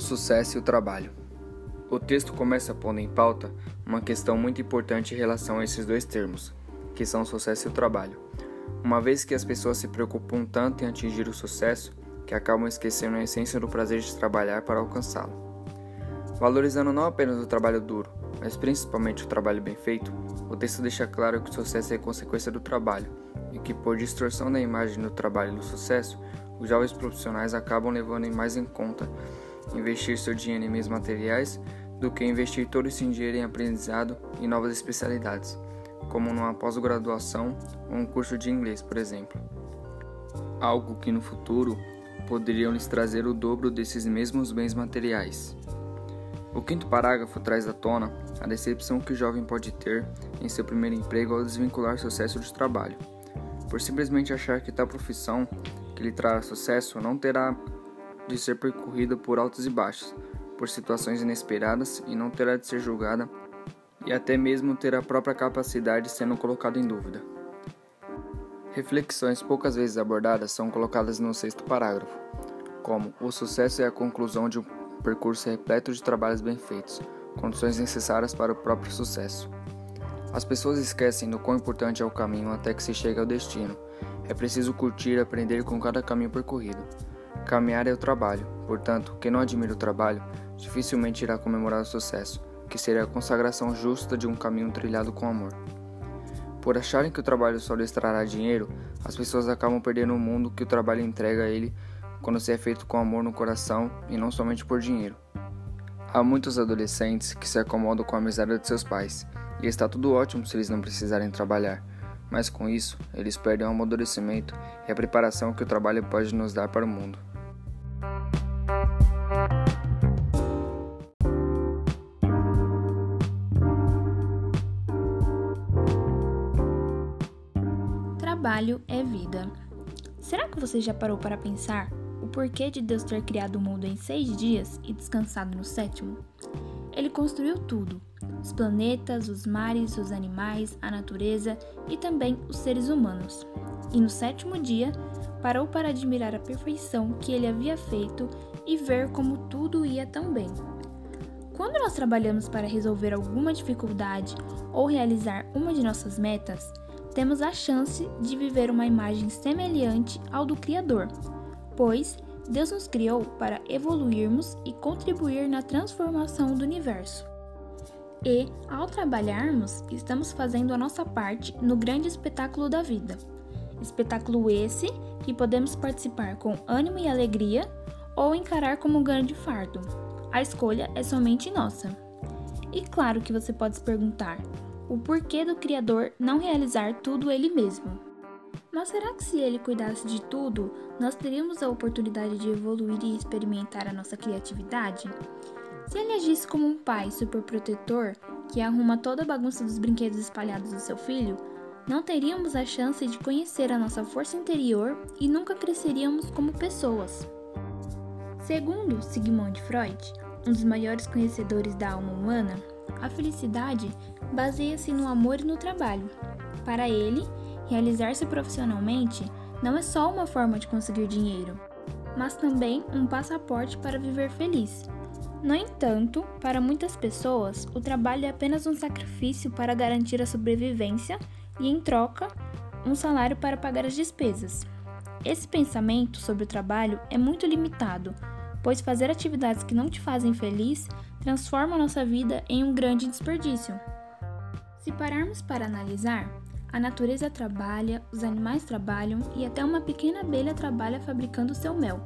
O sucesso e o trabalho. O texto começa pondo em pauta uma questão muito importante em relação a esses dois termos, que são o sucesso e o trabalho. Uma vez que as pessoas se preocupam tanto em atingir o sucesso, que acabam esquecendo a essência do prazer de trabalhar para alcançá-lo. Valorizando não apenas o trabalho duro, mas principalmente o trabalho bem feito, o texto deixa claro que o sucesso é consequência do trabalho e que, por distorção da imagem do trabalho e do sucesso, os jovens profissionais acabam levando mais em conta investir seu dinheiro em meios materiais do que investir todo esse dinheiro em aprendizado e novas especialidades, como numa pós-graduação ou um curso de inglês, por exemplo. Algo que no futuro poderiam lhes trazer o dobro desses mesmos bens materiais. O quinto parágrafo traz à tona a decepção que o jovem pode ter em seu primeiro emprego ao desvincular sucesso de trabalho, por simplesmente achar que tal profissão que lhe trará sucesso não terá de ser percorrida por altos e baixos, por situações inesperadas e não terá de ser julgada e até mesmo ter a própria capacidade sendo colocada em dúvida. Reflexões poucas vezes abordadas são colocadas no sexto parágrafo, como o sucesso é a conclusão de um percurso repleto de trabalhos bem feitos, condições necessárias para o próprio sucesso. As pessoas esquecem do quão importante é o caminho até que se chegue ao destino é preciso curtir e aprender com cada caminho percorrido. Caminhar é o trabalho, portanto, quem não admira o trabalho dificilmente irá comemorar o sucesso, que seria a consagração justa de um caminho trilhado com amor. Por acharem que o trabalho só lhes trará dinheiro, as pessoas acabam perdendo o mundo que o trabalho entrega a ele quando se é feito com amor no coração e não somente por dinheiro. Há muitos adolescentes que se acomodam com a miséria de seus pais, e está tudo ótimo se eles não precisarem trabalhar mas com isso, eles perdem o amadurecimento e a preparação que o trabalho pode nos dar para o mundo. Trabalho é vida. Será que você já parou para pensar o porquê de Deus ter criado o mundo em seis dias e descansado no sétimo? Ele construiu tudo: os planetas, os mares, os animais, a natureza e também os seres humanos. E no sétimo dia, parou para admirar a perfeição que ele havia feito e ver como tudo ia tão bem. Quando nós trabalhamos para resolver alguma dificuldade ou realizar uma de nossas metas, temos a chance de viver uma imagem semelhante ao do Criador, pois Deus nos criou para evoluirmos e contribuir na transformação do universo. E, ao trabalharmos, estamos fazendo a nossa parte no grande espetáculo da vida. Espetáculo esse que podemos participar com ânimo e alegria ou encarar como um grande fardo. A escolha é somente nossa. E claro que você pode se perguntar: o porquê do Criador não realizar tudo ele mesmo? Mas será que se ele cuidasse de tudo, nós teríamos a oportunidade de evoluir e experimentar a nossa criatividade? Se ele agisse como um pai superprotetor que arruma toda a bagunça dos brinquedos espalhados do seu filho, não teríamos a chance de conhecer a nossa força interior e nunca cresceríamos como pessoas. Segundo Sigmund Freud, um dos maiores conhecedores da alma humana, a felicidade baseia-se no amor e no trabalho. Para ele, Realizar-se profissionalmente não é só uma forma de conseguir dinheiro, mas também um passaporte para viver feliz. No entanto, para muitas pessoas, o trabalho é apenas um sacrifício para garantir a sobrevivência e, em troca, um salário para pagar as despesas. Esse pensamento sobre o trabalho é muito limitado, pois fazer atividades que não te fazem feliz transforma nossa vida em um grande desperdício. Se pararmos para analisar, a natureza trabalha, os animais trabalham e até uma pequena abelha trabalha fabricando seu mel.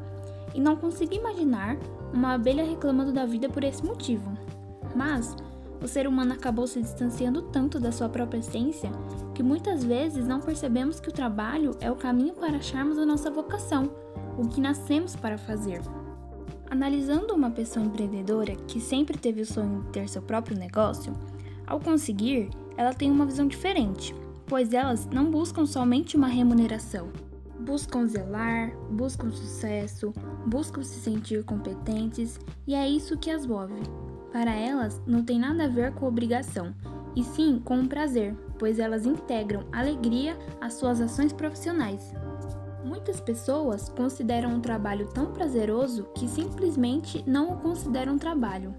E não consigo imaginar uma abelha reclamando da vida por esse motivo. Mas o ser humano acabou se distanciando tanto da sua própria essência que muitas vezes não percebemos que o trabalho é o caminho para acharmos a nossa vocação, o que nascemos para fazer. Analisando uma pessoa empreendedora que sempre teve o sonho de ter seu próprio negócio, ao conseguir, ela tem uma visão diferente pois elas não buscam somente uma remuneração. Buscam zelar, buscam sucesso, buscam se sentir competentes e é isso que as move. Para elas, não tem nada a ver com obrigação, e sim com um prazer, pois elas integram alegria às suas ações profissionais. Muitas pessoas consideram o trabalho tão prazeroso que simplesmente não o consideram trabalho.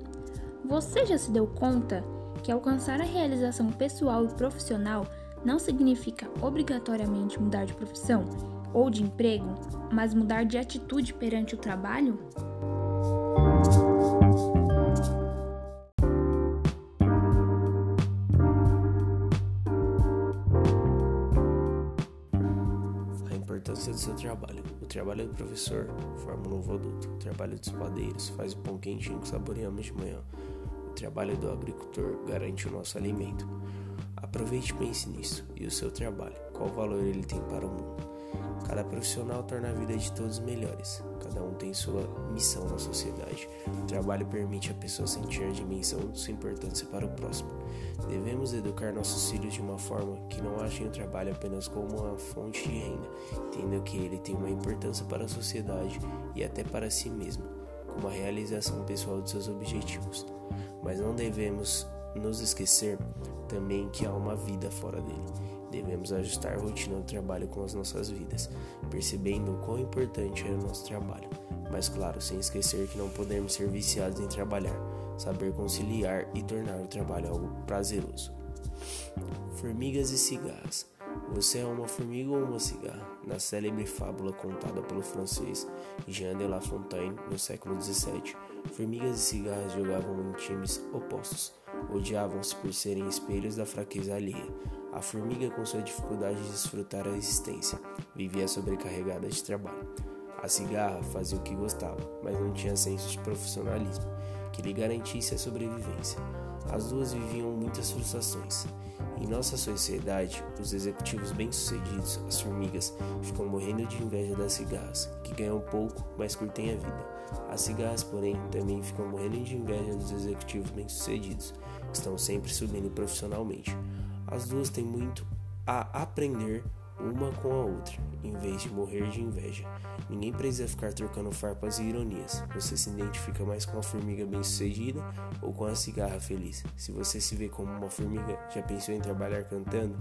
Você já se deu conta que alcançar a realização pessoal e profissional não significa obrigatoriamente mudar de profissão ou de emprego, mas mudar de atitude perante o trabalho? Do seu trabalho. O trabalho do professor forma um novo adulto. O trabalho dos padeiros faz o pão quentinho que saboreamos de manhã. O trabalho do agricultor garante o nosso alimento. Aproveite e pense nisso. E o seu trabalho? Qual valor ele tem para o mundo? Cada profissional torna a vida de todos melhores. Cada um tem sua missão na sociedade. O trabalho permite a pessoa sentir a dimensão de sua importância para o próximo. Devemos educar nossos filhos de uma forma que não achem o trabalho apenas como uma fonte de renda, entendam que ele tem uma importância para a sociedade e até para si mesmo, como a realização pessoal de seus objetivos. Mas não devemos nos esquecer também que há uma vida fora dele Devemos ajustar a rotina do trabalho com as nossas vidas, percebendo o quão importante é o nosso trabalho, mas claro, sem esquecer que não podemos ser viciados em trabalhar, saber conciliar e tornar o trabalho algo prazeroso. Formigas e cigarras. Você é uma formiga ou uma cigarra? Na célebre fábula contada pelo francês Jean de La Fontaine no século XVII, formigas e cigarras jogavam em times opostos. Odiavam-se por serem espelhos da fraqueza alheia. A formiga, com sua dificuldade de desfrutar a existência, vivia sobrecarregada de trabalho. A cigarra fazia o que gostava, mas não tinha senso de profissionalismo que lhe garantisse a sobrevivência. As duas viviam muitas frustrações. Em nossa sociedade, os executivos bem-sucedidos, as formigas, ficam morrendo de inveja das cigarras, que ganham pouco, mas curtem a vida. As cigarras, porém, também ficam morrendo de inveja dos executivos bem-sucedidos, que estão sempre subindo profissionalmente. As duas têm muito a aprender uma com a outra, em vez de morrer de inveja. Ninguém precisa ficar trocando farpas e ironias. Você se identifica mais com a formiga bem-sucedida ou com a cigarra feliz? Se você se vê como uma formiga, já pensou em trabalhar cantando?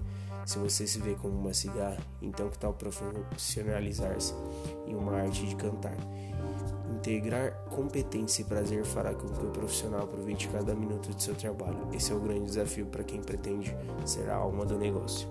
Se você se vê como uma cigarra, então que tal profissionalizar-se em uma arte de cantar? Integrar competência e prazer fará com que o profissional aproveite cada minuto de seu trabalho. Esse é o grande desafio para quem pretende ser a alma do negócio.